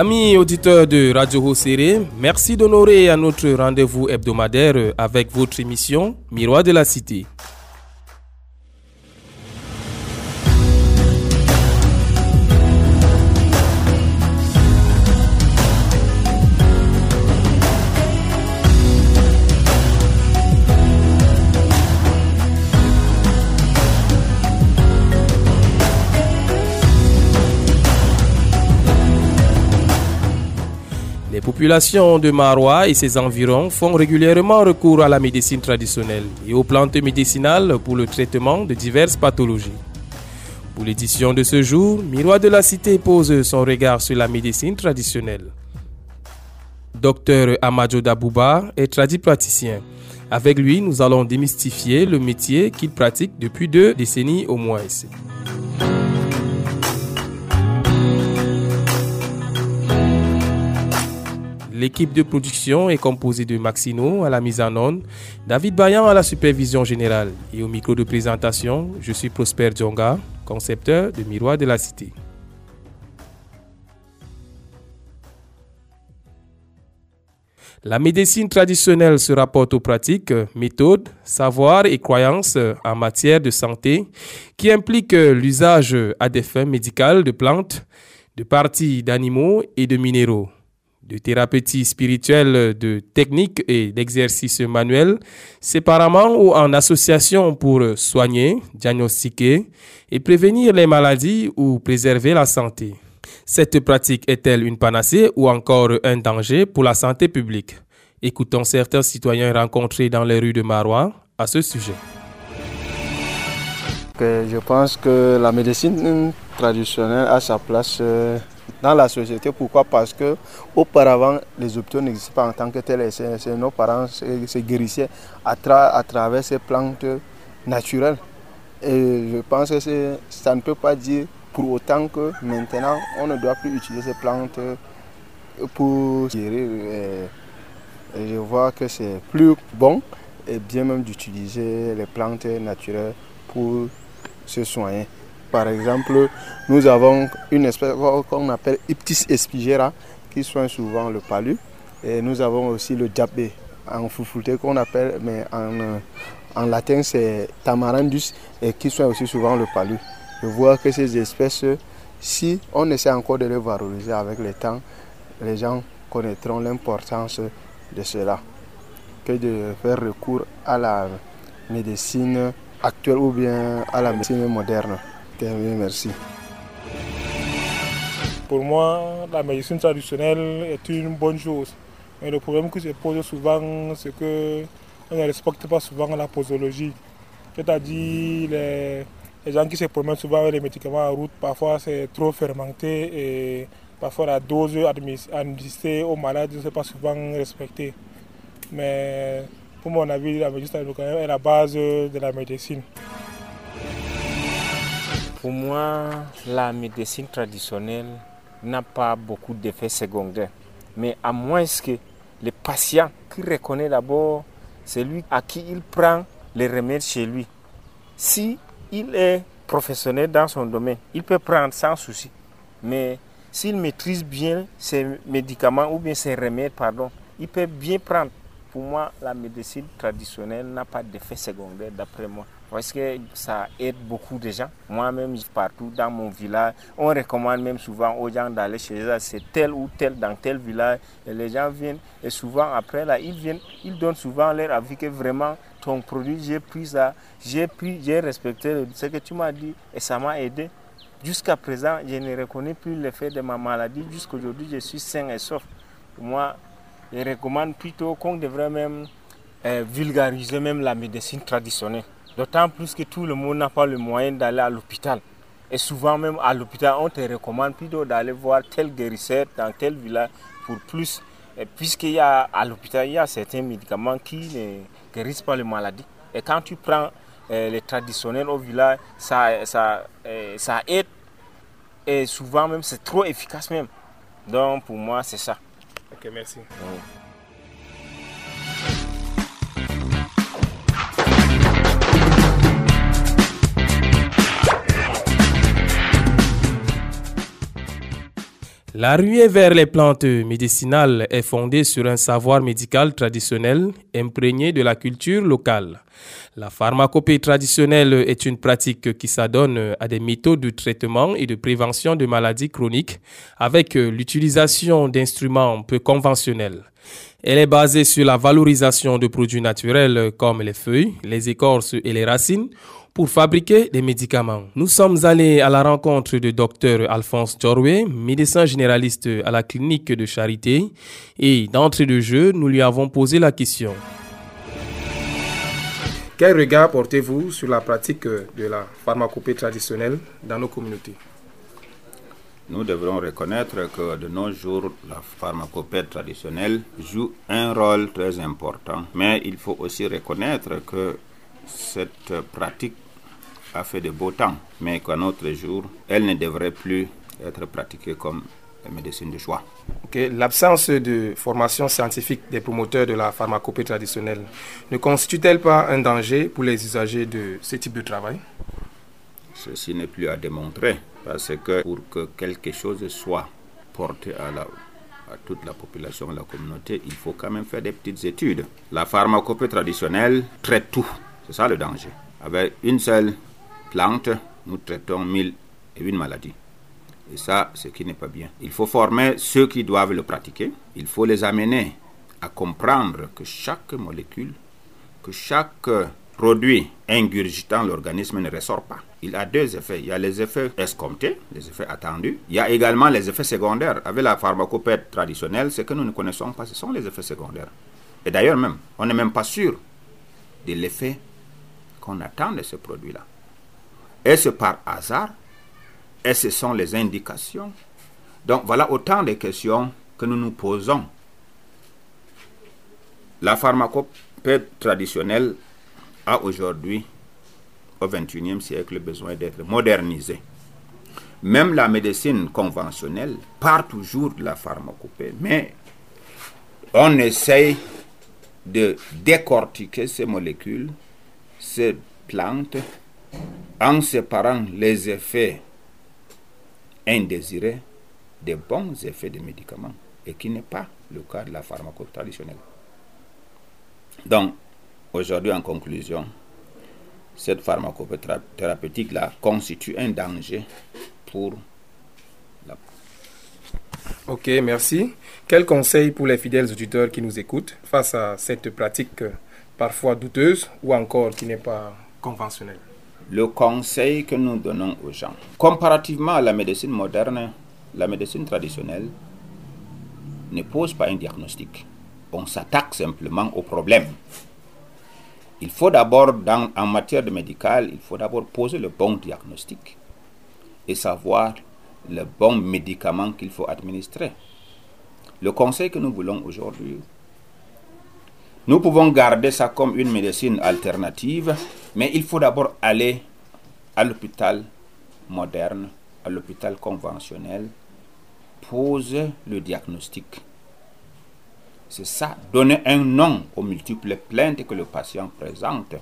Amis auditeurs de Radio Rosséré, merci d'honorer à notre rendez-vous hebdomadaire avec votre émission Miroir de la Cité. Les populations de Marois et ses environs font régulièrement recours à la médecine traditionnelle et aux plantes médicinales pour le traitement de diverses pathologies. Pour l'édition de ce jour, Miroir de la Cité pose son regard sur la médecine traditionnelle. Docteur Amadjo Dabouba est tradipraticien. Avec lui, nous allons démystifier le métier qu'il pratique depuis deux décennies au moins. L'équipe de production est composée de Maxino à la mise en onde, David Bayan à la supervision générale et au micro de présentation, je suis Prosper Djonga, concepteur de Miroir de la Cité. La médecine traditionnelle se rapporte aux pratiques, méthodes, savoirs et croyances en matière de santé qui impliquent l'usage à des fins médicales de plantes, de parties d'animaux et de minéraux de thérapeutie spirituelle, de techniques et d'exercices manuels, séparément ou en association pour soigner, diagnostiquer et prévenir les maladies ou préserver la santé. Cette pratique est-elle une panacée ou encore un danger pour la santé publique? Écoutons certains citoyens rencontrés dans les rues de Marois à ce sujet. Je pense que la médecine traditionnelle a sa place euh, dans la société. Pourquoi? Parce que auparavant, les hôpitaux n'existaient pas en tant que tels. Nos parents se guérissaient à, travers ces plantes naturelles. Et je pense que ça ne peut pas dire pour autant que maintenant, on ne doit plus utiliser ces plantes pour guérir. Je vois que c'est plus bon et bien même d'utiliser les plantes naturelles pour se soigner. Par exemple, nous avons une espèce qu'on appelle Iptis espigera qui soigne souvent le palu. Et nous avons aussi le diabé en foufouté qu'on appelle, mais en, latin c'est tamarandus et qui soigne aussi souvent le palu. Je vois que ces espèces, si on essaie encore de les valoriser avec le temps, les gens connaîtront l'importance de cela que de faire recours à la médecine actuelle ou bien à la médecine moderne merci. Pour moi, la médecine traditionnelle est une bonne chose. Mais le problème qui se pose souvent, c'est que on ne respecte pas souvent la posologie. C'est-à-dire les, les, gens qui se promènent souvent avec les médicaments en route, parfois c'est trop fermenté et parfois la dose administrée aux malades ne pas souvent respectée. Mais pour mon avis, la médecine traditionnelle est la base de la médecine. Pour moi, la médecine traditionnelle n'a pas beaucoup d'effets secondaires. Mais à moins que le patient qui reconnaît d'abord celui à qui il prend les remèdes chez lui. Si il est professionnel dans son domaine, il peut prendre sans souci. Mais s'il maîtrise bien ses médicaments ou bien ses remèdes, pardon, il peut bien prendre. Pour moi, la médecine traditionnelle n'a pas d'effet secondaire d'après moi parce que ça aide beaucoup de gens? Moi-même, partout dans mon village, on recommande même souvent aux gens d'aller chez eux, c'est tel ou tel dans tel village, et les gens viennent, et souvent après, là, ils viennent, ils donnent souvent leur avis que vraiment, ton produit, j'ai pris ça, j'ai pris, j'ai respecté ce que tu m'as dit, et ça m'a aidé. Jusqu'à présent, je ne reconnais plus l'effet de ma maladie. Jusqu'aujourd'hui, je suis sain et sauf. Moi, je recommande plutôt qu'on devrait même euh, vulgariser même la médecine traditionnelle. D'autant plus que tout le monde n'a pas le moyen d'aller à l'hôpital. Et souvent même à l'hôpital, on te recommande plutôt d'aller voir tel guérisseur dans tel village pour plus. Puisqu'il y a à l'hôpital, il y a certains médicaments qui ne guérissent pas les maladies. Et quand tu prends euh, les traditionnels au village, ça, ça, euh, ça aide. Et souvent même, c'est trop efficace même. Donc pour moi, c'est ça. Ok, merci. La ruée vers les plantes médicinales est fondée sur un savoir médical traditionnel imprégné de la culture locale. La pharmacopée traditionnelle est une pratique qui s'adonne à des méthodes de traitement et de prévention de maladies chroniques avec l'utilisation d'instruments peu conventionnels. Elle est basée sur la valorisation de produits naturels comme les feuilles, les écorces et les racines pour fabriquer des médicaments. Nous sommes allés à la rencontre de Dr Alphonse Jorwe, médecin généraliste à la clinique de Charité, et d'entrée de jeu, nous lui avons posé la question. Quel regard portez-vous sur la pratique de la pharmacopée traditionnelle dans nos communautés? Nous devrons reconnaître que de nos jours, la pharmacopée traditionnelle joue un rôle très important. Mais il faut aussi reconnaître que cette pratique a fait de beaux temps, mais qu'à notre jour, elle ne devrait plus être pratiquée comme la médecine de choix. L'absence de formation scientifique des promoteurs de la pharmacopée traditionnelle ne constitue-t-elle pas un danger pour les usagers de ce type de travail? Ceci n'est plus à démontrer, parce que pour que quelque chose soit porté à, la, à toute la population, à la communauté, il faut quand même faire des petites études. La pharmacopée traditionnelle traite tout, c'est ça le danger. Avec une seule plante, nous traitons mille et une maladies. Et ça, ce qui n'est pas bien. Il faut former ceux qui doivent le pratiquer. Il faut les amener à comprendre que chaque molécule, que chaque produit ingurgitant l'organisme ne ressort pas. Il a deux effets. Il y a les effets escomptés, les effets attendus. Il y a également les effets secondaires. Avec la pharmacopée traditionnelle, ce que nous ne connaissons pas, ce sont les effets secondaires. Et d'ailleurs même, on n'est même pas sûr de l'effet qu'on attend de ce produit-là. Est-ce par hasard? Et ce sont les indications? Donc voilà autant de questions que nous nous posons. La pharmacopée traditionnelle a aujourd'hui, au XXIe siècle, besoin d'être modernisée. Même la médecine conventionnelle part toujours de la pharmacopée, mais on essaye de décortiquer ces molécules, ces plantes, en séparant les effets indésirés des bons effets des médicaments, et qui n'est pas le cas de la pharmacopée traditionnelle. Donc, aujourd'hui, en conclusion, cette pharmacopée thérapeutique-là constitue un danger pour la... Ok, merci. Quel conseil pour les fidèles auditeurs qui nous écoutent face à cette pratique parfois douteuse ou encore qui n'est pas conventionnelle? Le conseil que nous donnons aux gens. Comparativement à la médecine moderne, la médecine traditionnelle ne pose pas un diagnostic. On s'attaque simplement au problème. Il faut d'abord, en matière de médical, il faut d'abord poser le bon diagnostic et savoir le bon médicament qu'il faut administrer. Le conseil que nous voulons aujourd'hui, nous pouvons garder ça comme une médecine alternative mais il faut d'abord aller à l'hôpital moderne, à l'hôpital conventionnel, poser le diagnostic. C'est ça, donner un nom aux multiples plaintes que le patient présente.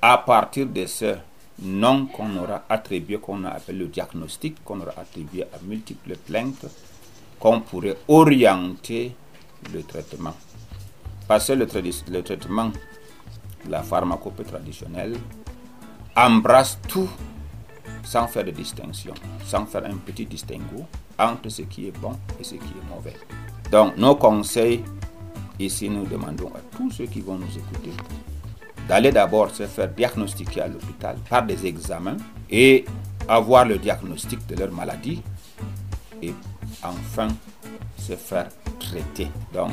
À partir de ce nom qu'on aura attribué, qu'on a appelé le diagnostic, qu'on aura attribué à multiples plaintes, qu'on pourrait orienter le traitement. Parce que le, traitement la pharmacopée traditionnelle embrasse tout sans faire de distinction, sans faire un petit distinguo entre ce qui est bon et ce qui est mauvais. Donc nos conseils, ici nous demandons à tous ceux qui vont nous écouter d'aller d'abord se faire diagnostiquer à l'hôpital par des examens et avoir le diagnostic de leur maladie et enfin se faire traiter. Donc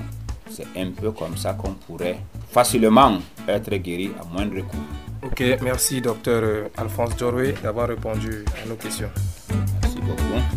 c'est un peu comme ça qu'on pourrait facilement être guéri à moindre coût. Ok, merci docteur Alphonse Joroué d'avoir répondu à nos questions. Merci beaucoup.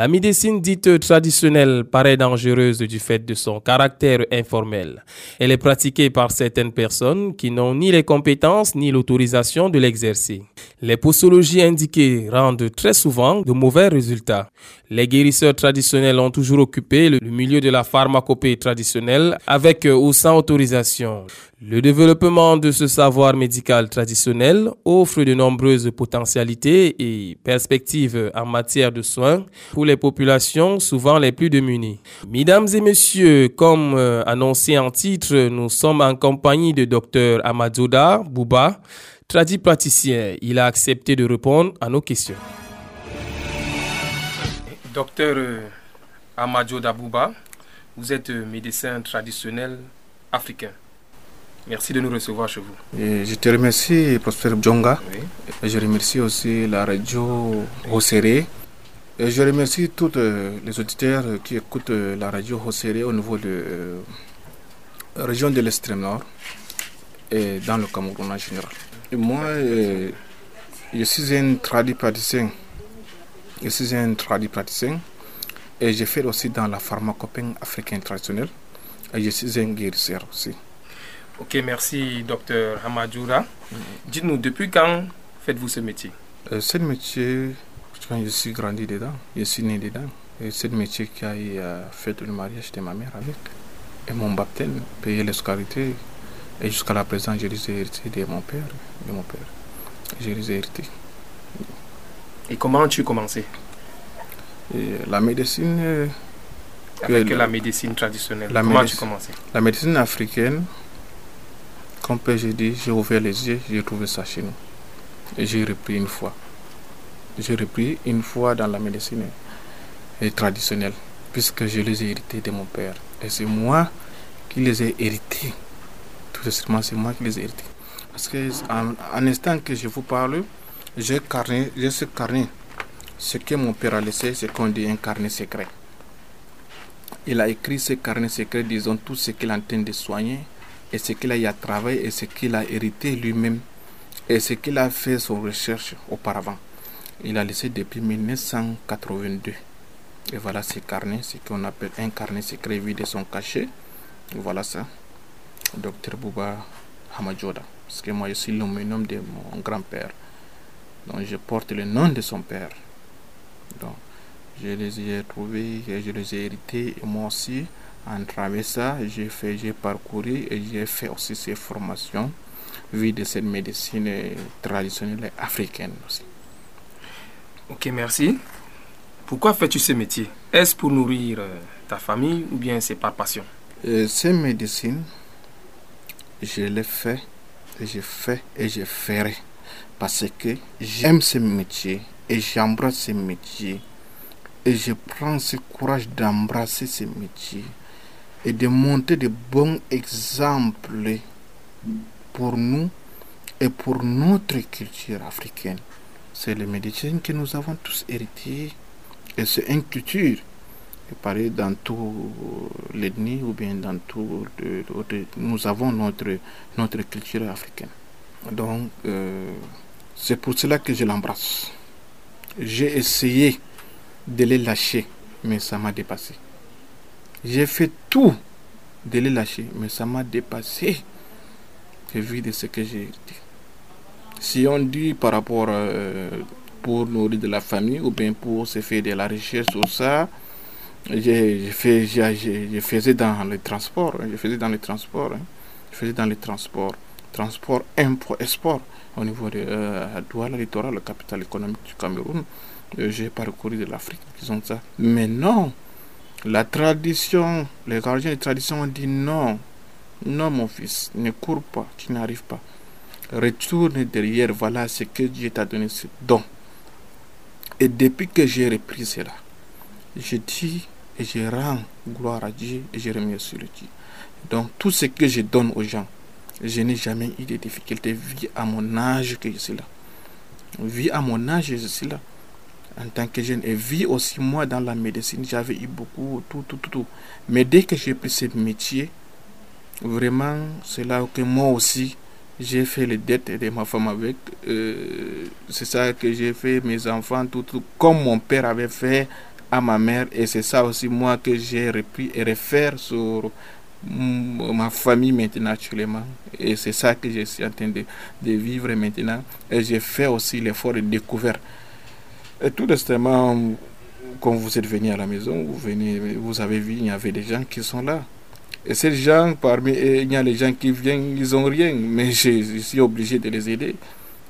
La médecine dite traditionnelle paraît dangereuse du fait de son caractère informel. Elle est pratiquée par certaines personnes qui n'ont ni les compétences ni l'autorisation de l'exercer. Les posologies indiquées rendent très souvent de mauvais résultats. Les guérisseurs traditionnels ont toujours occupé le milieu de la pharmacopée traditionnelle avec ou sans autorisation. Le développement de ce savoir médical traditionnel offre de nombreuses potentialités et perspectives en matière de soins pour les populations souvent les plus démunies. Mesdames et messieurs, comme euh, annoncé en titre, nous sommes en compagnie de Dr Amadouda Bouba, tradit praticien. Il a accepté de répondre à nos questions. Docteur euh, Amadouda Bouba, vous êtes médecin traditionnel africain. Merci de nous recevoir chez vous. je te remercie, Prosper Djonga. je remercie aussi la radio Hosséré. Et je remercie tous euh, les auditeurs qui écoutent euh, la radio Hosséré au niveau de la euh, région de l'extrême nord et dans le Cameroun en général. moi, je suis un tradit praticien. Je suis un tradit praticien et j'ai fait aussi dans la pharmacopée africaine traditionnelle. Et je suis un guérisseur aussi. Ok, merci, docteur Hamadjoura. Dites-nous, depuis quand faites-vous ce métier? Euh, Ce métier, je suis grandi dedans, je suis né dedans. Et c'est le métier qui a euh, fait le mariage de ma mère avec. Et mon baptême, payer les scolarités. Et jusqu'à la présent, je les ai hérités de mon père. De mon père. Je les ai hérités. Et comment as-tu commencé? La médecine. Euh, avec la médecine traditionnelle. comment as-tu commencé? La médecine africaine, comme j'ai dit, j'ai ouvert les yeux, j'ai trouvé ça chez nous. Et j'ai repris une fois. J'ai repris une fois dans la médecine traditionnelle, puisque je les ai hérités de mon père. Et c'est moi qui les ai hérités. Tout simplement, c'est moi qui les ai hérités. Parce que en, instant que je vous parle, j'ai ce carnet. Ce que mon père a laissé, c'est qu'on dit un carnet secret. Il a écrit ce carnet secret, disons tout ce qu'il entend de soigner, et ce qu'il a y a travaillé et ce qu'il a hérité lui-même et ce qu'il a fait son recherche auparavant. Il a laissé depuis 1982. Et voilà ce carnet, ce qu'on appelle un carnet secret vide de son cachet. Voilà ça. Docteur Bouba Hamadjoda. Parce que moi je suis l'homonyme de mon grand-père. Donc je porte le nom de son père. Donc je les ai trouvés et je les ai hérités. Et moi aussi, en travers ça, j'ai fait, j'ai parcouru et j'ai fait aussi ces formations vu de cette médecine traditionnelle africaine aussi. Ok, merci. Pourquoi fais-tu ce métier? Est-ce pour nourrir euh, ta famille ou bien c'est par passion? Euh, Cette médecine, je fait, et je fais et je ferai parce que j'aime ce métier et j'embrasse ce métier et je prends ce courage d'embrasser ce métier et de montrer de bons exemples pour nous et pour notre culture africaine. C'est le médecine que nous avons tous hérité et c'est une culture qui paraît dans tout l'ethnie ou bien dans tout nous avons notre notre culture africaine. Donc euh, c'est pour cela que je l'embrasse. J'ai essayé de les lâcher, mais ça m'a dépassé. J'ai fait tout de les lâcher, mais ça m'a dépassé. J'ai vu de ce que j'ai dit. Si on dit par rapport euh, pour nourrir de la famille ou bien pour se faire de la recherche sur ça, je, faisais dans le transport. Je faisais dans le transport. Hein. Je faisais dans le transport. Transport, import, export au niveau de euh, Douala, littoral, la capitale économique du Cameroun. Euh, j'ai parcouru de l'Afrique, ils ont ça. Mais non, la tradition, les gardiens de tradition ont dit non, non mon fils, ne cours pas, tu n'arrives pas. Retourne derrière, voilà ce que Dieu t'a donné, ce don. Et depuis que j'ai repris cela, je dis et je rends gloire à Dieu et je remercie le Dieu. Donc tout ce que je donne aux gens, je n'ai jamais eu de difficultés, vie à mon âge que je suis là. Vie à mon âge, je suis là en tant que jeune et vis aussi moi dans la médecine, j'avais eu beaucoup, tout, tout, tout, tout. Mais dès que j'ai pris ce métier, vraiment, c'est là que moi aussi, j'ai fait les dettes de ma femme avec. Euh, c'est ça que j'ai fait, mes enfants, tout, comme mon père avait fait à ma mère et c'est ça aussi moi que j'ai repris et refaire sur ma famille maintenant actuellement. Et c'est ça que je suis en train de, vivre maintenant. Et j'ai fait aussi l'effort de découvrir. Et tout récemment, quand vous êtes venu à la maison, vous, venez, vous avez vu, il y avait des gens qui sont là. Et ces gens, parmi eux, il y a les gens qui viennent, ils n'ont rien, mais je, suis obligé de les aider.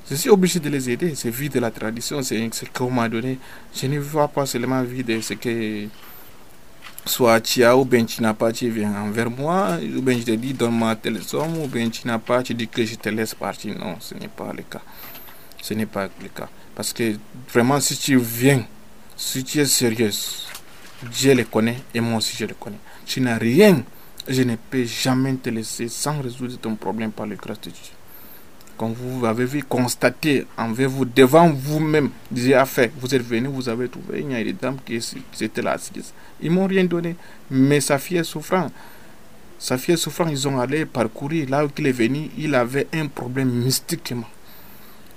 Je suis obligé de les aider. C'est vie de la tradition, c'est ce qu'on m'a donné. Je ne vois pas seulement vie de ce que soit tu as ou bien tu n'as pas, tu viens envers moi, ou bien je te dis donne-moi telle somme, ou bien tu n'as pas, tu dis que je te laisse partir. Non, ce n'est pas le cas. Ce n'est pas le cas. Parce que vraiment, si tu viens, si tu es sérieuse, Dieu le connaît et moi aussi je le connais. Tu n'as rien, je ne peux jamais te laisser sans résoudre ton problème par le grâce de Dieu. Quand vous avez vu constater envers vous, devant vous-même, Dieu a fait, vous êtes venu, vous avez trouvé, il y a des dames qui étaient là. Ils m'ont rien donné, mais sa fille est souffrant. Sa fille est souffrant, ils ont allé parcourir là où il est venu, il avait un problème mystiquement.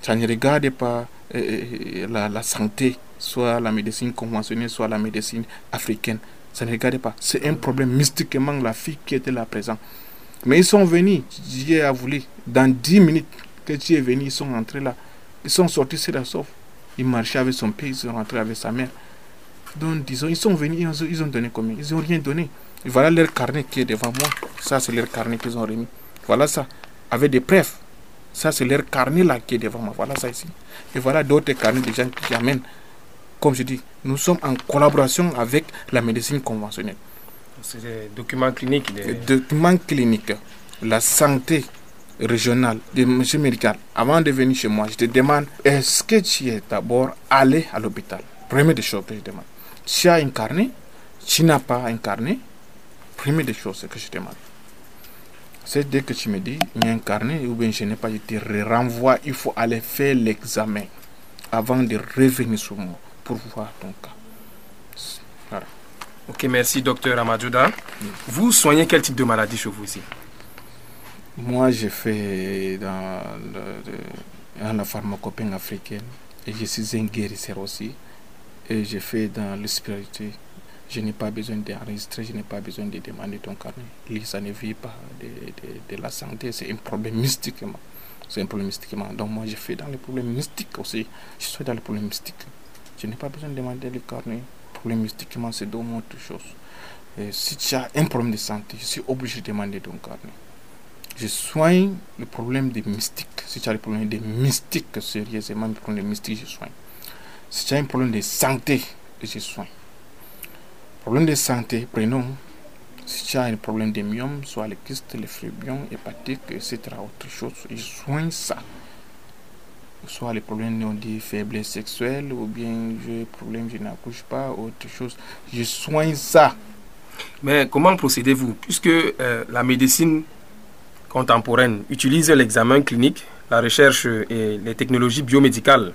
Ça ne regarde pas euh, la, la, santé, soit la médecine conventionnelle, soit la médecine africaine. Ça ne regarde pas. C'est un problème mystiquement la fille qui était là présente. Mais ils sont venus, Dieu a voulu, dans 10 minutes que Dieu est venu, ils sont entrés là. Ils sont sortis c'est la sauf. Ils marchaient avec son père, ils sont rentrés avec sa mère. Donc, disons, ils sont venus, ils ont, donné combien? Ils n'ont rien donné. voilà leur carnet qui est devant moi. Ça, c'est leur carnet qu'ils ont remis. Voilà ça. Avec des preuves. Ça, c'est leur carnet là qui est devant moi. Voilà ça ici. Et voilà d'autres carnets de gens qui amènent. Comme je dis, nous sommes en collaboration avec la médecine conventionnelle. C'est des documents cliniques. Des... documents cliniques. La santé régionale, de monsieur médical. Avant de venir chez moi, je te demande est-ce que tu es d'abord allé à l'hôpital? Première des choses que je demande. Tu as incarné, tu n'as pas incarné, première des choses que je demande. C'est dès que tu me dis, il y a incarné ou bien je n'ai pas, je te renvoie, il faut aller faire l'examen avant de revenir sur moi pour voir ton cas. Voilà. Ok, merci docteur Amadouda. Vous soignez quel type de maladie chez vous ici? Moi, j'ai fait dans, la pharmacopée africaine et je suis un guérisseur aussi et j'ai fait dans le spirituel. Je n'ai pas besoin d'enregistrer, je n'ai pas besoin de demander ton carnet. Ça ne vit pas de, de, la santé, c'est un problème mystiquement. C'est un problème mystiquement. Donc moi, je fais dans les problèmes mystiques aussi. Je suis dans les problèmes mystiques. Je n'ai pas besoin de demander le carnet. Le problème mystiquement, c'est d'autres autre chose. Et si tu as un problème de santé, je suis obligé de demander ton carnet. Je soigne le problème des mystiques. Si tu as le problème des mystiques sérieusement, le problème des mystiques, je soigne. Si tu as un problème de santé, je soigne. Problème de santé, prenons. Si tu as un problème de myome, soit le kyste, le phrébion, hépatique, etc., autre chose, je soigne ça. Soit les problèmes, on dit faiblesse sexuelle, ou bien j'ai problème, je n'accouche pas, autre chose. Je soigne ça. Mais comment procédez-vous? Puisque euh, la médecine contemporaine utilise l'examen clinique, la recherche et les technologies biomédicales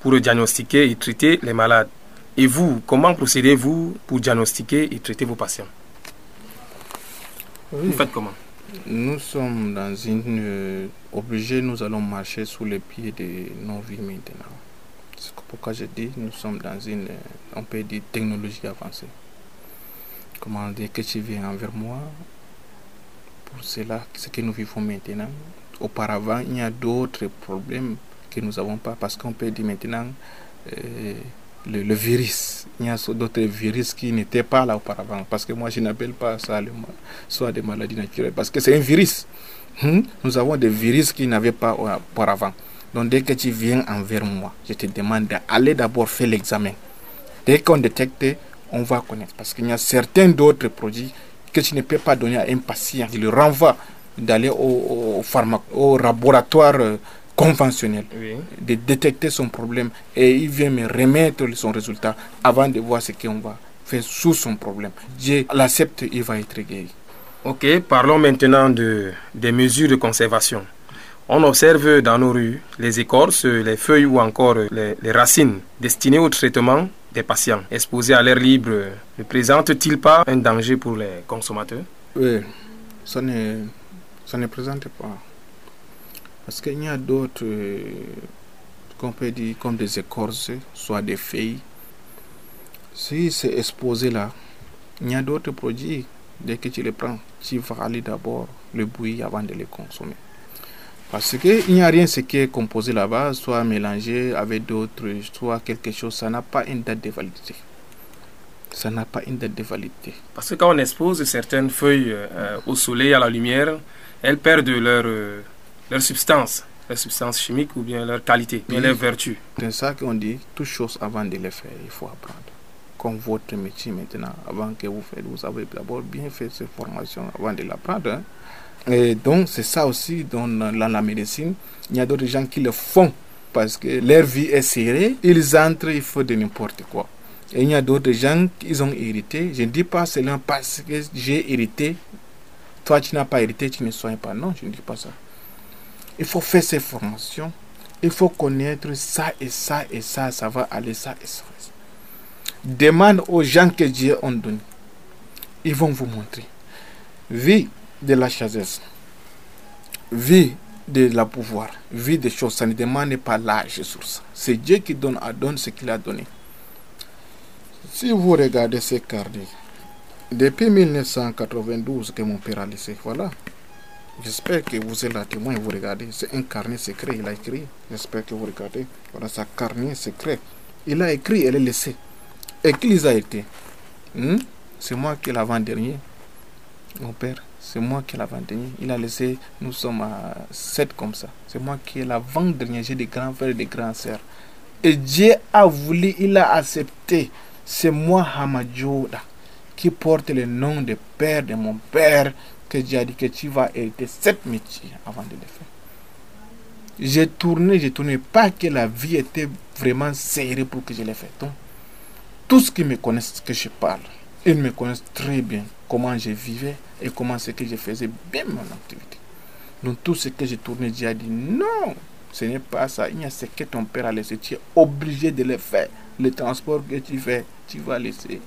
pour diagnostiquer et traiter les malades. Et vous, comment procédez-vous pour diagnostiquer et traiter vos patients? Vous faites comment? Nous sommes dans une... Euh, nous allons marcher sous les pieds de nos vies maintenant. C'est pourquoi je dis, nous sommes dans une, euh, on peut dire, technologie avancée. Comment dire que tu viens envers moi Pour cela, ce que nous vivons maintenant. Auparavant, il y a d'autres problèmes que nous n'avons pas parce qu'on peut dire maintenant... Euh, le, virus. Il y a d'autres virus qui n'étaient pas là auparavant. Parce que moi, je n'appelle pas ça soit des maladies naturelles. Parce que c'est un virus. Hmm? Nous avons des virus qui n'avaient pas auparavant. Donc, dès que tu viens envers moi, je te demande d'aller d'abord faire l'examen. Dès qu'on détecte, on va connaître. Parce qu'il y a certains d'autres produits que tu ne peux pas donner à un patient. Il le renvoie d'aller au, au, au laboratoire conventionnel de détecter son problème et il vient me remettre son résultat avant de voir ce qu'on va faire sous son problème. Dieu l'accepte, il va être guéri. Ok, parlons maintenant de, des mesures de conservation. On observe dans nos rues les écorces, les feuilles ou encore les, les racines destinées au traitement des patients exposés à l'air libre. Ne présentent-ils pas un danger pour les consommateurs? Oui, ça ne, ça ne présente pas. Parce qu'il y a d'autres, qu'on peut dire, comme des écorces, soit des feuilles. Si c'est exposé là, il y a d'autres produits. Dès que tu les prends, tu vas aller d'abord le bouillir avant de les consommer. Parce qu'il n'y a rien ce qui est composé là-bas, soit mélangé avec d'autres, soit quelque chose, ça n'a pas une date de validité. Ça n'a pas une date de validité. Parce que quand on expose certaines feuilles euh, au soleil, à la lumière, elles perdent leur, euh, leur substance, leur substance chimique ou bien leur qualité, bien leur vertu. C'est ça qu'on dit, toute chose avant de les faire, il faut apprendre. Comme votre métier maintenant, avant que vous faites, vous avez d'abord bien fait cette formation avant de l'apprendre. Hein. Et donc, c'est ça aussi dans, la médecine. Il y a d'autres gens qui le font parce que leur vie est serrée. Ils entrent, il faut de n'importe quoi. Et il y a d'autres gens qui ont hérité. Je ne dis pas cela parce que j'ai hérité. Toi, tu n'as pas hérité, tu ne soignes pas. Non, je ne dis pas ça. Il faut faire ces formations. Il faut connaître ça et ça et ça. Ça va aller ça et ça. Demande aux gens que Dieu a donné. Ils vont vous montrer. Vie de la chasse, vie de la pouvoir, vie des choses, ça ne demande pas l'âge sur ça. C'est Dieu qui donne à donne ce qu'il a donné. Si vous regardez ces carnets, depuis 1992 que mon père a laissé, voilà. J'espère que vous êtes là témoin et vous regardez. C'est un carnet secret, il a écrit. J'espère que vous regardez. Voilà, un carnet secret. Il a écrit, elle est laissé. Et qui les a été? Hmm? C'est moi qui l'avant-dernier. Mon père. C'est moi qui l'avant-dernier. Il a laissé, nous sommes à 7 comme ça. C'est moi qui ai l'avant-dernier. J'ai des grands frères et des grands sœurs. Et Dieu a voulu, il a accepté. C'est moi, Hamadjoda, qui porte le nom de père de mon père, que a dit que tu vas hériter sept métiers avant de le faire. J'ai tourné, j'ai tourné. Pas que la vie était vraiment serrée pour que je l'ai fait. Donc, tous qui me connaissent, que je parle, ils me connaissent très bien comment je vivais et comment ce que je faisais bien mon activité. Donc tout ce que j'ai tourné, j'ai dit non, ce n'est pas ça. Il y a ce que ton père a laissé. Tu es obligé de le faire. Le transport que tu fais, tu vas laisser.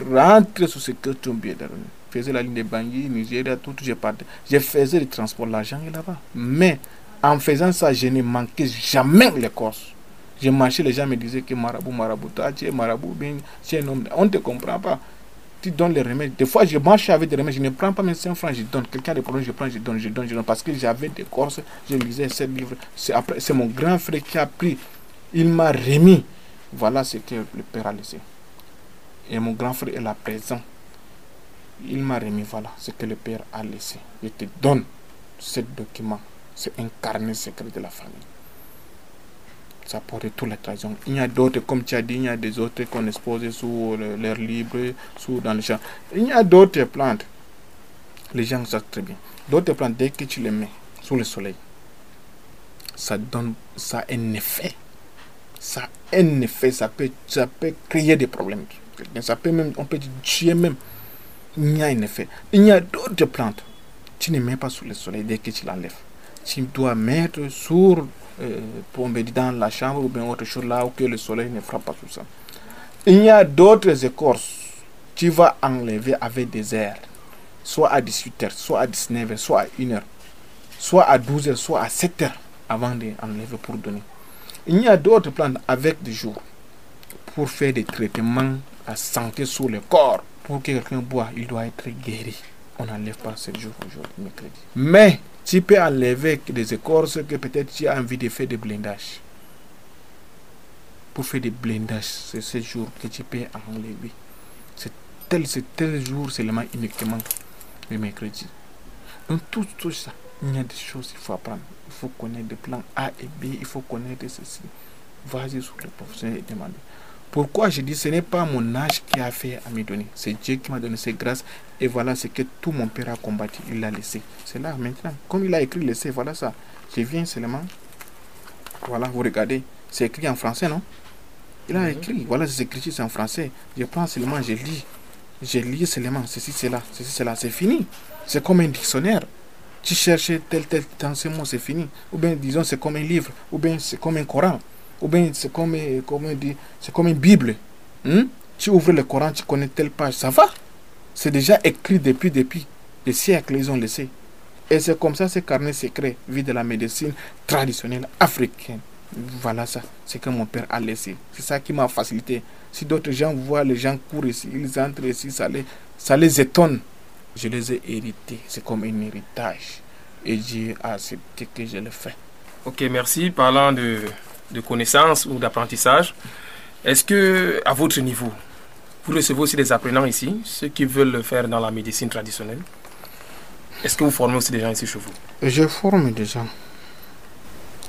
Rentre sur ce que ton bien Je faisais la ligne de Bangui, Nigeria, tout, je partais. Je faisais le transport, l'argent est là-bas. Mais en faisant ça, je ne manquais jamais les courses. Je marchais, les gens me disaient que marabout, marabout, tu es marabout, bien, tu es un homme. On ne te comprend pas tu donnes les remèdes. Des fois, je marche avec des remèdes, je ne prends pas mes 5 francs, je donne. Quelqu'un a des problèmes, je prends, je donne, je donne, je donne. Parce que j'avais des corses, je lisais ces livres. C'est mon grand frère qui a pris. Il m'a remis. Voilà ce que le père a laissé. Et mon grand frère est là présent. Il m'a remis, voilà ce que le père a laissé. Je te donne ce document. C'est un carnet secret de la famille ça porte toutes les trahisons. Il y a d'autres, comme tu as dit, il y a des autres qu'on expose sous l'air libre, sous, dans le champ. Il y a d'autres plantes. Les gens savent très bien. D'autres plantes, dès que tu les mets sous le soleil, ça donne ça un effet. Ça a un effet, ça peut, ça peut créer des problèmes. Ça peut même, on peut tuer même. Il y a un effet. Il y a d'autres plantes. Tu ne mets pas sous le soleil dès que tu l'enlèves. Tu dois mettre sur euh, pour dans la chambre ou bien autre chose là où que le soleil ne frappe pas tout ça. Il y a d'autres écorces tu vas enlever avec des airs, soit à 18h, soit à 19h, soit à 1h, soit à 12h, soit à 7h avant d'enlever pour donner. Il y a d'autres plantes avec des jours pour faire des traitements à santé sur le corps. Pour que quelqu'un boit, il doit être guéri. On n'enlève pas ce jour aujourd'hui, mercredi. Mais tu peux enlever des écorces que peut-être tu as envie de faire des blindages. Pour faire des blindages, c'est ce jour que tu peux enlever. C'est tel, c'est tel jour seulement uniquement le mercredi. Donc tout, tout ça, il y a des choses qu'il faut apprendre. Il faut connaître des plans A et B, il faut connaître ceci. Vas-y sur le professionnel et demander. Pourquoi je dis ce n'est pas mon âge qui a fait à me donner, c'est Dieu qui m'a donné ses grâces et voilà ce que tout mon père a combattu, il l'a laissé. C'est là maintenant, comme il a écrit laisser, voilà ça. Je viens seulement, voilà, vous regardez, c'est écrit en français, non? Il a écrit, voilà, c'est écrit c'est en français. Je prends seulement, je lis, je lis seulement, ceci, cela, ceci, cela, c'est fini. C'est comme un dictionnaire. Tu cherches tel, tel, mot, c'est fini. Ou bien, disons, c'est comme un livre, ou bien c'est comme un Coran ou bien c'est comme, comme dit, c'est comme une Bible. Hmm? Tu ouvres le Coran, tu connais telle page, ça va. C'est déjà écrit depuis, depuis des siècles, ils ont laissé. Et c'est comme ça, ce carnet secret, vie de la médecine traditionnelle africaine. Voilà ça, c'est que mon père a laissé. C'est ça qui m'a facilité. Si d'autres gens voient les gens courir ici, ils entrent ici, ça les, ça les étonne. Je les ai hérités. C'est comme un héritage. Et Dieu a accepté que je le fais. Ok, merci. Parlant de, de connaissances ou d'apprentissage, est-ce que, à votre niveau, vous recevez aussi des apprenants ici, ceux qui veulent le faire dans la médecine traditionnelle? Est-ce que vous formez aussi des gens ici chez vous? Je forme des gens.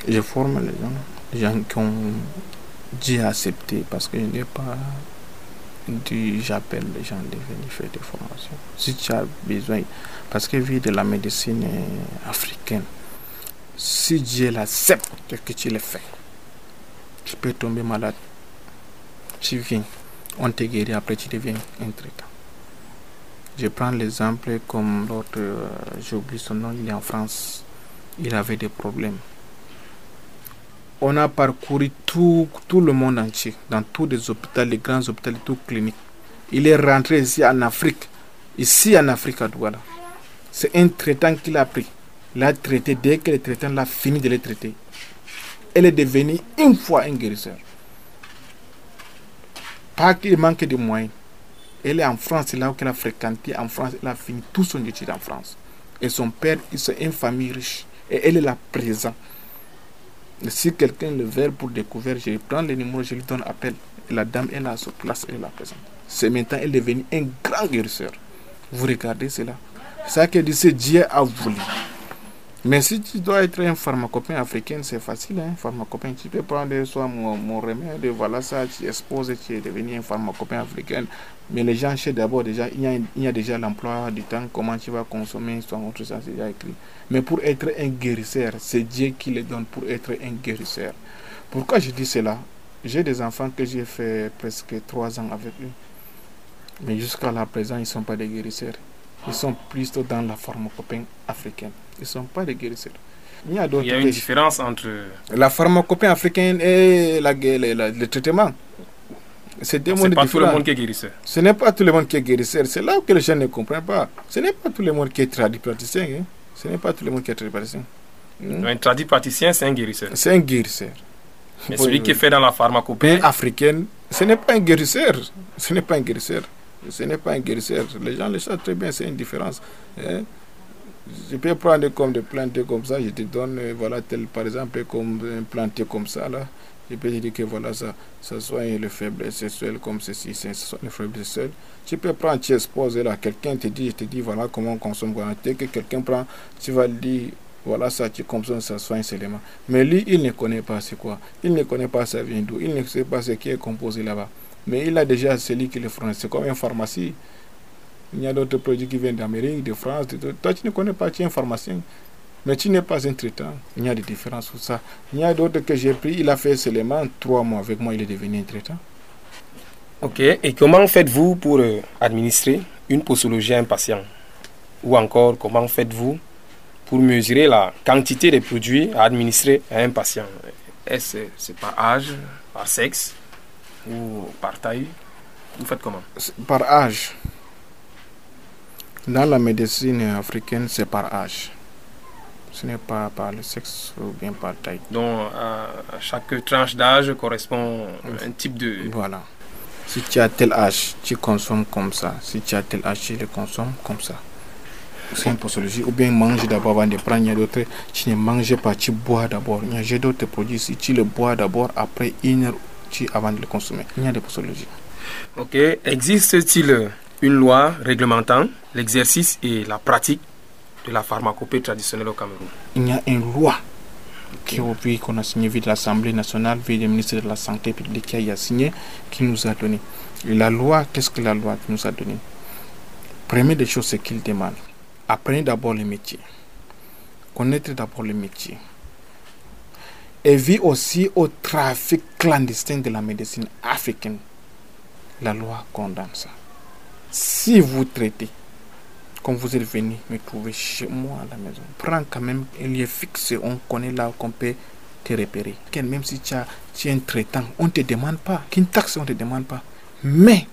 Je forme les gens. Les gens qui ont Dieu accepté parce que je n'ai pas dit j'appelle les gens de venir faire des formations. Si tu as besoin, parce que vu de la médecine africaine, si Dieu l'accepte que tu le fais, tu peux tomber malade. Tu viens, on te guérit, après tu deviens un traitant. Je prends l'exemple comme l'autre, euh, j'oublie son nom, il est en France. Il avait des problèmes. On a parcouru tout, tout le monde entier, dans tous les hôpitaux, les grands hôpitaux, les cliniques. Il est rentré ici en Afrique, ici en Afrique à Douala. C'est un traitant qu'il a pris. Il a traité, dès que le traitant l'a fini de le traiter, elle est devenue une fois un guérisseur. Pas qu'il manque de moyens. Elle est en France, c'est là où elle a fréquenté. En France, elle a fini tout son étude en France. Et son père, c'est une famille riche. Et elle est là présente. Si quelqu'un le veut pour découvrir, je prends le numéro, je lui donne appel. Et la dame est là sur place, elle est là présente. C'est maintenant, elle est devenue un grand guérisseur. Vous regardez cela. C'est ça que dit, Dieu a voulu. Mais si tu dois être un pharmacopin africain, c'est facile. Hein? Tu peux prendre soit mon, remède, voilà ça, tu exposes, tu es devenu un pharmacopin africain. Mais les gens cherchent d'abord déjà, il y, a, il y a déjà l'emploi du temps, comment tu vas consommer, soit autre ça, c'est déjà écrit. Mais pour être un guérisseur, c'est Dieu qui le donne pour être un guérisseur. Pourquoi je dis cela? J'ai des enfants que j'ai fait presque trois ans avec eux. Mais jusqu'à la présent, ils ne sont pas des guérisseurs. Ils sont plutôt dans la pharmacopée africaine. Ils ne sont pas des guérisseurs. Il y a, Il y a une différence entre... La pharmacopée africaine et la, le traitement. C'est pas tout le monde qui est guérisseur. Ce n'est pas tout le monde qui est guérisseur. C'est là que les gens ne comprennent pas. Ce n'est pas tout le monde qui est tradit praticien. Hein. Ce n'est pas tout le monde qui est tradit praticien. Hmm? Un tradit praticien, c'est un guérisseur. C'est un guérisseur. Mais celui qui est fait dans la pharmacopée africaine, ce n'est pas un guérisseur. Ce n'est pas un guérisseur. Ce n'est pas un guérisseur. Les gens le savent très bien, c'est une différence. Hein. Je peux prendre comme des plantes comme ça, je te donne, euh, voilà, tel, par exemple, comme un planté comme ça, là. Je peux te dire que voilà, ça, ça soigne le faiblesse sexuelle comme ceci, ça soigne le faiblesse sexuelle. Tu peux prendre, tu exposes là, quelqu'un te dit, je te dis, voilà comment on consomme. Dès que quelqu'un prend, tu vas dire, voilà ça, tu consommes, ça soigne seulement. Mais lui, il ne connaît pas c'est quoi. Il ne connaît pas ça vient d'où. Il ne sait pas ce qui est composé là-bas. Mais il a déjà celui qui le fournit. C'est comme une pharmacie. Il y a d'autres produits qui viennent d'Amérique, de France. De... Toi, tu ne connais pas, tu es un pharmacien. Mais tu n'es pas un traitant. Il y a des différences sur ça. Il y a d'autres que j'ai pris. Il a fait seulement trois mois avec moi. Il est devenu un traitant. Ok. Et comment faites-vous pour euh, administrer une posologie à un patient? Ou encore, comment faites-vous pour mesurer la quantité de produits à administrer à un patient? Est-ce c'est par âge, par sexe ou par taille? Vous faites comment? Par âge. Dans la médecine africaine, c'est par âge. Ce n'est pas par le sexe ou bien par taille. Donc, à chaque tranche d'âge correspond un type de... Voilà. Si tu as tel âge, tu consommes comme ça. Si tu as tel âge, tu le consommes comme ça. C'est une posologie. Ou bien mange d'abord avant de prendre. Il y a d'autres, tu ne manges pas, tu bois d'abord. Il y a d'autres produits, si tu le bois d'abord, après une heure avant de le consommer. Il y a des posologies. Ok. Existe-t-il une loi réglementant l'exercice et la pratique de la pharmacopée traditionnelle au Cameroun Il y a une loi qui qu'on a signé via l'Assemblée nationale, via le ministre de la Santé publique qui a signé, qui nous a donné. Et la loi, qu'est-ce que la loi nous a donné? Première des choses, c'est qu'il demande. Apprenez d'abord le métier. Connaître d'abord le métier et vit aussi au trafic clandestin de la médecine africaine. La loi condamne ça. Si vous traitez, comme vous êtes venu me trouver chez moi à la maison, prends quand même un lieu fixe, on connaît là qu'on peut te repérer. Même si tu, as, tu es un traitant, on ne te demande pas. Qu'une taxe, on ne te demande pas. Mais,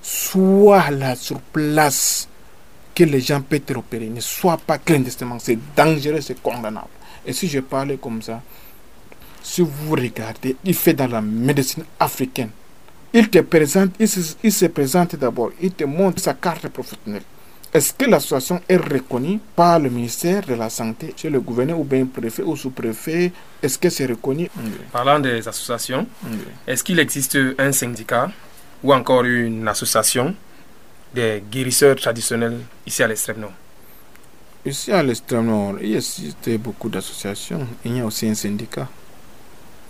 sois là sur place, que les gens peuvent te repérer. Ne sois pas clandestinement. C'est dangereux, c'est condamnable. Et si je parlais comme ça, si vous regardez, il fait dans la médecine africaine. Il te présente, il se, présente d'abord, il te montre sa carte professionnelle. Est-ce que l'association est reconnue par le ministère de la Santé, chez le gouverneur ou bien préfet ou sous-préfet? Est-ce que c'est reconnu? Parlant des associations, est-ce qu'il existe un syndicat ou encore une association des guérisseurs traditionnels ici à l'extrême nord? Ici à l'extrême nord, il existe beaucoup d'associations. Il y a aussi un syndicat.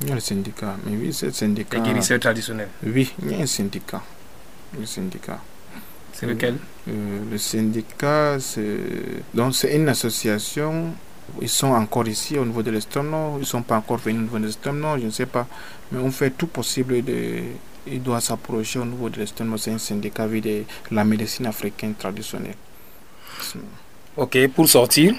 Il y a le syndicat. Mais oui, c'est syndicat. Les guérisseurs traditionnels Oui, il y a un syndicat. Le syndicat. C'est lequel? Euh, Le syndicat, c'est. Donc, c'est une association. Ils sont encore ici au niveau de nord. Ils ne sont pas encore venus au niveau de nord, je ne sais pas. Mais on fait tout possible de. Il doit s'approcher au niveau de nord. C'est un syndicat de la médecine africaine traditionnelle. Ok, pour sortir,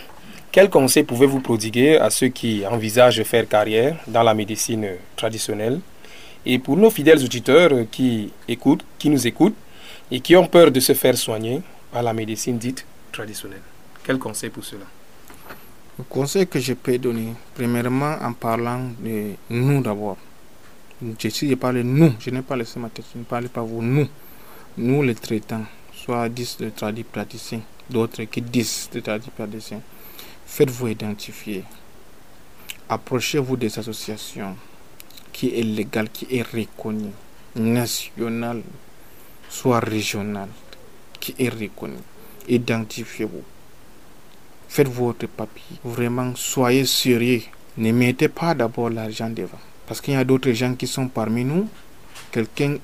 quel conseil pouvez-vous prodiguer à ceux qui envisagent de faire carrière dans la médecine traditionnelle et pour nos fidèles auditeurs qui écoutent, qui nous écoutent et qui ont peur de se faire soigner par la médecine dite traditionnelle? Quel conseil pour cela? Le conseil que je peux donner, premièrement en parlant de nous d'abord. Je, si je parle nous, je n'ai pas laissé ma tête, je ne parle pas vous, nous. Nous les traitants, soit 10 de tradis praticiens, d'autres qui disent de tradis praticiens Faites-vous identifier. Approchez-vous des associations qui est légale, qui est reconnue, nationale, soit régionale, qui est reconnue. Identifiez-vous. Faites votre papier. Vraiment, soyez sérieux. Ne mettez pas d'abord l'argent devant. Parce qu'il y a d'autres gens qui sont parmi nous. Quelqu'un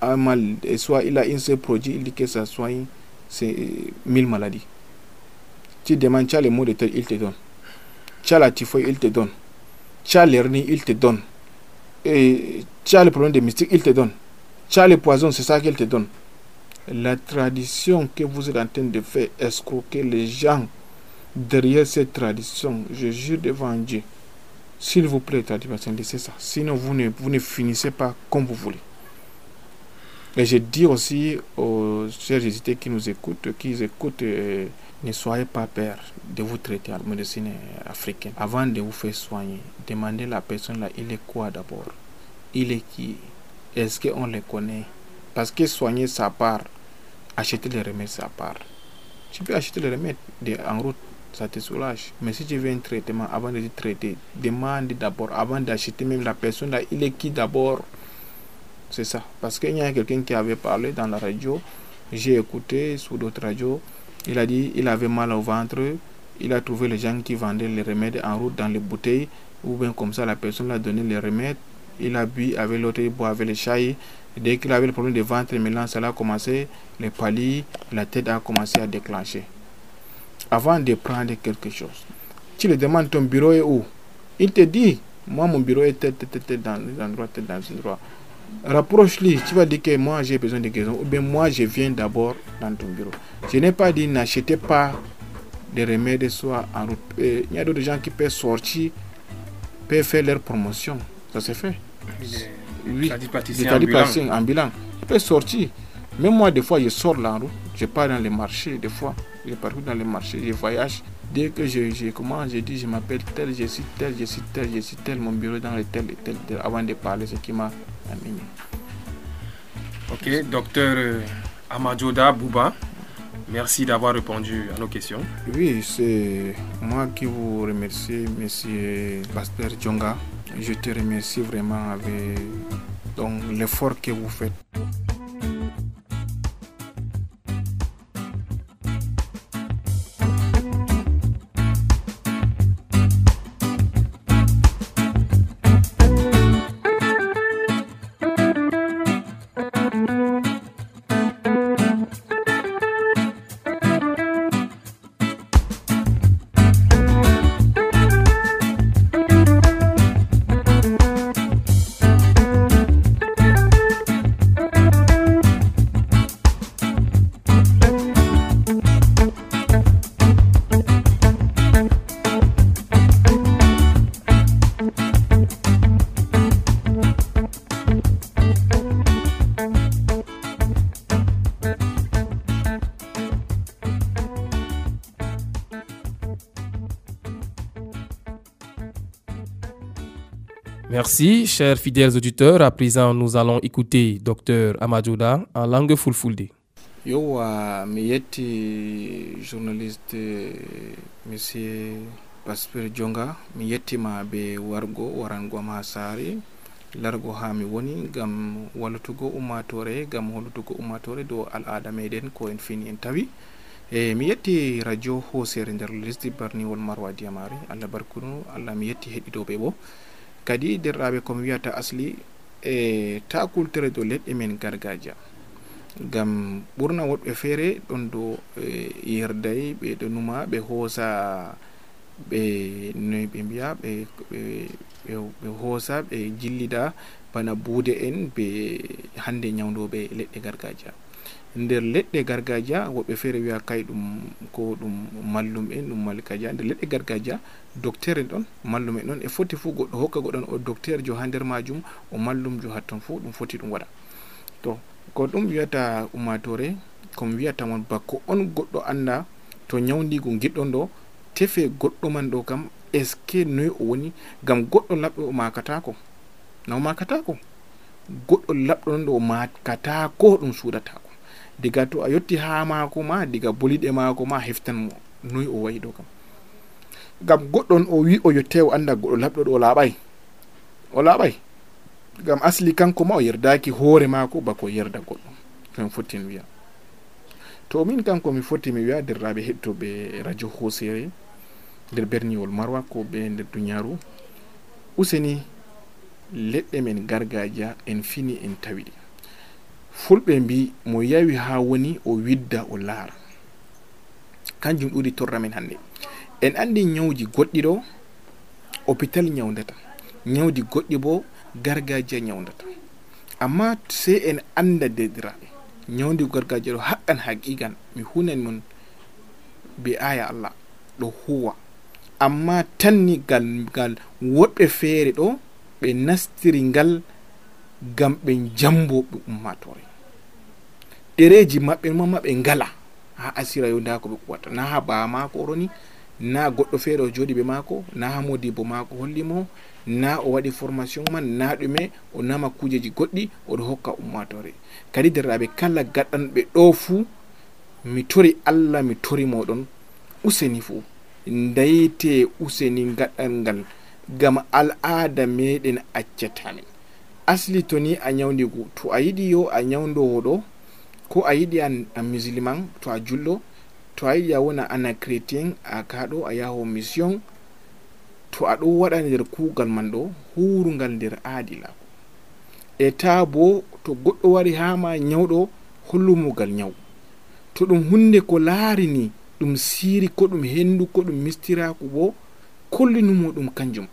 a mal, soit il a un seul produit, il dit que ça soit c'est mille maladies. Tu demandes, tu as les mots de tête, il te donne. Tu as la typhoïde, il te donne. Tu as l'hernie, il te donne. Et tu as le problème de mystique, il te donne. Tu as le poison, c'est ça qu'il te donne. La tradition que vous êtes en train de faire, escroquer les gens derrière cette tradition, je jure devant Dieu. S'il vous plaît, tradition, c'est ça. Sinon, vous ne, vous ne finissez pas comme vous voulez. Et je dis aussi aux chers visités qui nous écoutent, qui écoutent euh, ne soyez pas peur de vous traiter en médecine africaine. Avant de vous faire soigner, demandez la personne là, il est quoi d'abord? Il est qui? Est-ce qu'on le connaît? Parce que soigner sa part, acheter les remèdes sa part. Tu peux acheter les remèdes en route, ça te soulage. Mais si tu veux un traitement, avant de te traiter, demande d'abord, avant d'acheter même la personne là, il est qui d'abord? C'est ça. Parce qu'il y a quelqu'un qui avait parlé dans la radio, j'ai écouté sur d'autres radios, il a dit il avait mal au ventre. Il a trouvé les gens qui vendaient les remèdes en route dans les bouteilles. Ou bien comme ça, la personne lui a donné les remèdes. Il a bu avec l'autre, il boit avec les chais. Dès qu'il avait le problème de ventre, maintenant, ça a commencé, les paliers, la tête a commencé à déclencher. Avant de prendre quelque chose, tu lui demandes ton bureau est où? Il te dit, moi mon bureau est dans l'endroit, dans endroit rapproche-lui, tu vas dire que moi j'ai besoin de guérison, ou bien moi je viens d'abord dans ton bureau. Je n'ai pas dit n'achetez pas des remèdes soit en route. Il y a d'autres gens qui peuvent sortir, peuvent faire leur promotion. Ça se fait. Oui, des en bilan. Ils peuvent sortir. Même moi, des fois, je sors là en route. Je pars dans les marchés, des fois. Je pars dans les marchés, je voyage. Dès que je, je commence, je dis, je m'appelle tel, je suis tel, je suis tel, je suis tel, mon bureau dans le tel et tel, tel, avant de parler ce qui m'a Ok, docteur euh, Amadjoda Bouba, merci d'avoir répondu à nos questions. Oui, c'est moi qui vous remercie, monsieur Pasteur Djonga. Je te remercie vraiment avec l'effort que vous faites. Merci, chers fidèles auditeurs. À présent, nous allons écouter Dr Amadouda en langue fulfulde. yowa mi yetti journaliste monsieur pasper jonga mi yettima be wargo warangom ha saare largo ha mi woni gam wallutugo ummatore gam hollutugo ummatore dow al'ada meɗen ko en fini en tawi. E mi yetti radio hosere nder lesdi barniwol marwa diyamare allah barkuno allah mi yetti heɗiɗoɓe ɓo kadi derɗaɓe komi wiyata asli e ta cultere dow leɗɗe men gargadia gam ɓurna woɗɓe feere ɗon do e yerday ɓe ɗo numa ɓe hoosa ɓe noyi ɓe mbiya ɓe hoosa ɓe jillida bana buude en ɓe hande ñawdoɓe leɗɗe gargadia nder leɗɗe gargadia woɓɓe feere wiya kay ɗum ko ɗum mallum en ɗum malkadia nder leɗɗe gargadia docteur en ɗon mallum en ɗon. E foti fuu goɗɗo hokka goɗɗon o docteur jo ha nder majum o mallumjo hatton fuu ɗum foti ɗum waɗa. To ko ɗum wiyata ummatore komi wiyata mon bakko on goɗɗo anda to ñawdigu giɗɗon ɗo tefe goɗɗo man ɗo kam est ce que noyi o woni? Gam goɗɗo laɓɗo o makatako na o makatako goɗɗo laɓɗo non ɗo o makatako ɗum suuɗatako diga to a yetti ha maako ma diga boliɗe maako ma heftan mo. Noyi o wayi ɗo kam. Gam goɗɗon o wi o yette o anda goɗɗo laɓɗo ɗo o laaɓay. O laaɓay. Gam asli kanko ma o yerdaki hoore maako bako yerda goɗɗo komi fottin wiya to min kanko mi foti mi wiya derraɓe heɗtoɓe radio hosere nder berniwol marwa ko ɓe nder duniyaru useni leɗɗe men gargadia en fini en tawiɗi fulɓe mbi mo yawi ha woni o widda o laara. Kanjum ɗuɗi torramen hannde. En andi ñawji goɗɗi ɗo hôpital ñawdata ñawdi goɗɗi bo gargajiya ñawdata amma sey en anda dediraɓe ñawdi gargajiya ɗo haqqan haqiqan mi hunan mon be aya allah ɗo huwa amma tanni gal ngal woɗɓe feere ɗo ɓe nastiri ngal gam ɓe jambo ɓe ummatore ɗereji maɓɓe mama ɓe ngala. Ha asira yo nda ko ɓe kuwata na ha baa mako oroni na goɗɗo feere o jooɗi ɓe maako na ha modibo maako hollimo na o waɗi formation man na ɗume o nama kujeji goɗɗi oɗo hokka ummatore. Kadi derɗaɓe kala gaɗanɓe ɗo fuu mi tori allah mi tori moɗon useni fuu dayte useni gaɗal ngal gam al'aada meɗen accatamin asli to ni a ñawdigu to a yiɗi yo a ñawdowo ɗo ko a yiɗi a musulman to a julɗo to a yiɗi a wona ana chrétien a kaɗo a yaho mission to aɗo waɗa nder kuugal man ɗo huurungal nder aadilako e ta bo to goɗɗo wari ha ma nyawɗo hollumugal nyawu. To ɗum hunde ko laarini ɗum siiri ko ɗum hendu ko ɗum mistiraku bo kollinumo ɗum kanjum.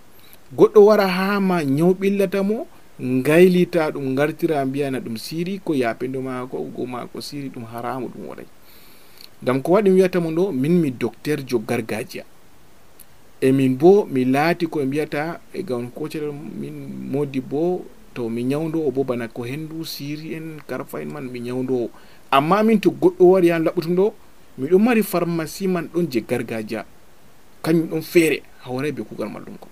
Goɗɗo wara ha ma nyawu ɓillatamo gaylita ɗum gartira mbiyana ɗum siri ko yapendo mako go mako siri ɗum haramu ɗum waɗay. Ngam ko waɗi mi wiyata mo ɗo min mi docteur jo gargajiya. Emin bo mi laati koye mbiyata e gawn kocere min modi bo to mi ñawdo o bo bana ko hendu siri en karfa en man mi ñawdo o amma min to goɗɗo wari han laɓɓutum ɗo miɗon mari pharmacie man ɗon je gargajiya. Kañum ɗon feere hawrai be kugal mallum kon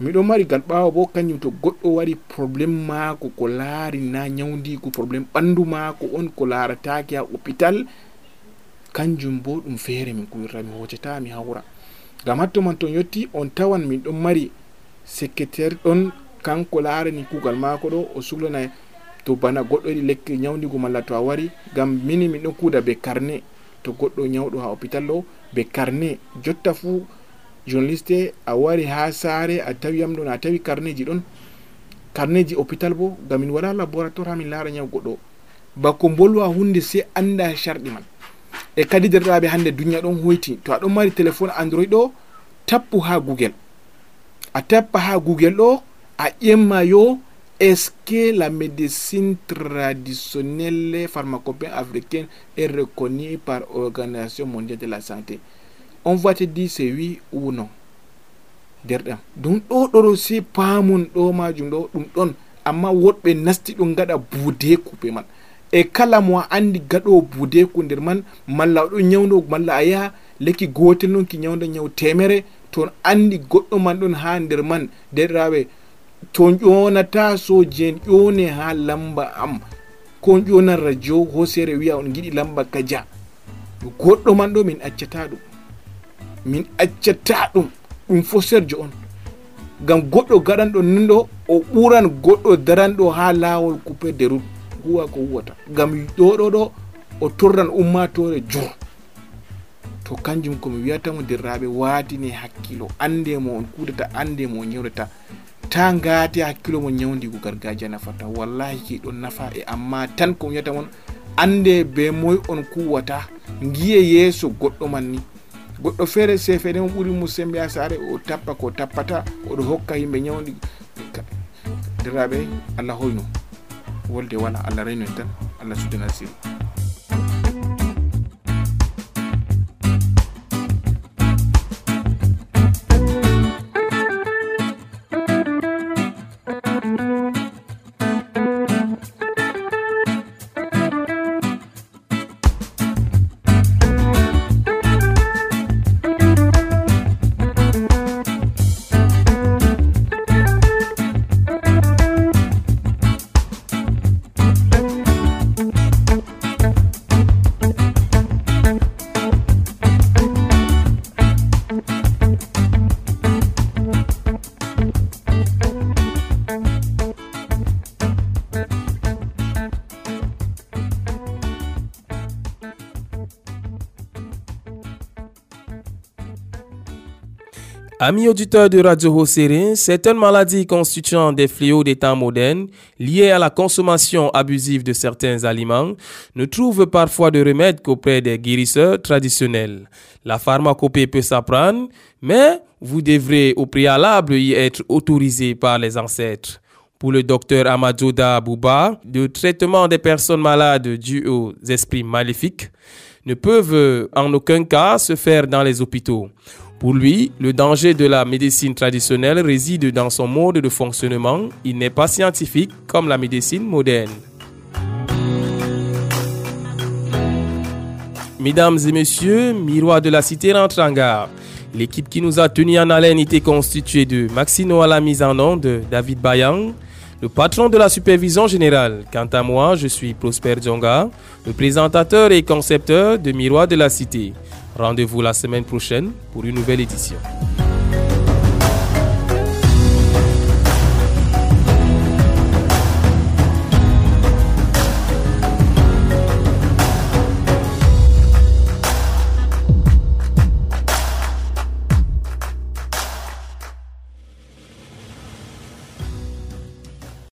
miɗon mari gal ɓawa bo kañum to goɗɗo wari probléme maako ko laari na ñawdiku probléme ɓandu maako on ko laarataki ha hôpital kanjum bo ɗum feere min kuwirta mi hoceta mi hawra. Ngam hatto man ton yetti on tawan min ɗon mari secrétaire ɗon kanko laarani kuugal maako ɗo o suhlana to bana goɗɗo yiɗi lekki ñawdigu malla to a wari ngam mini min ɗon kuuda be carnet. To goɗɗo ñawɗo ha hôpital ɗo be carnet jotta fuu journaliste a wari ha saare a tawi yam ɗon a tawi carnet ji ɗon. Carnet ji hôpital bo ngam min waɗa laboratoire ha min laara ñaw goɗɗo. Bako bolwa hunde se anda sharɗi man. E kadi derɗaɓe hande duniya ɗon hoyti. To aɗon mari téléphone android ɗo tappu ha google. A tappa ha google ɗo a ƴemma yo est ce que la médecine traditionnelle pharmacopée africaine est reconnue par organisation mondiale de la santé? on voite di c'est oui ou non derɗam ɗum ɗo ɗoɗo si paamun ɗo majum ɗo ɗum ɗon. Amma woɗɓe nasti ɗum gaɗa buudeku be man. E kala mo a andi gaɗo buudeku nder man malla oɗon ñawdo malla a yaha lekki gotel noon ki ñawda ñaw temere toon andi goɗɗo man ɗon ha nder man. Derɗiraɓe to ƴonata soji en ƴone ha lamba am. Ko ƴonan radio hosere wiya on giɗi lamba kaja. Goɗɗo man ɗo min accata ɗum. min accata ɗum ɗum fo serjo on. Gam goɗɗo gaɗanɗo nin ɗo o ɓuran goɗɗo daranɗo ha lawol coupé de route huwa ko huwata. Gam ɗo ɗo ɗo o torran ummatore jur. To kanjum komi wiyatamo derraɓe watini hakkilo ande mo on kudata ande mo on yewdata ta gaati hakkilo mo ñawdigu gargajiya nafata wallahi ki ɗon nafa e amma tan komi wiyata mon ande be moy on kuwata giye yeeso goɗɗo man ni. Goɗɗo feere sefede mo ɓuri mo sembe ha saare o tappa ko tappata oɗo hokka yimɓe ñawdi deraɓe allah hoyno. Wolde wala allah reyno en tan allah suddana siri Amis auditeurs de Radio Hosséré, certaines maladies constituant des fléaux des temps modernes, liées à la consommation abusive de certains aliments, ne trouvent parfois de remède qu'auprès des guérisseurs traditionnels. La pharmacopée peut s'apprendre, mais vous devrez au préalable y être autorisé par les ancêtres. Pour le docteur Amadouda Bouba, le traitement des personnes malades dues aux esprits maléfiques ne peuvent en aucun cas se faire dans les hôpitaux. Pour lui, le danger de la médecine traditionnelle réside dans son mode de fonctionnement. Il n'est pas scientifique comme la médecine moderne. Mesdames et messieurs, Miroir de la Cité rentre en gare. L'équipe qui nous a tenus en haleine était constituée de Maxino à la mise en onde, David Bayang, le patron de la supervision générale. Quant à moi, je suis Prosper Djonga, le présentateur et concepteur de Miroir de la Cité. Rendez-vous la semaine prochaine pour une nouvelle édition.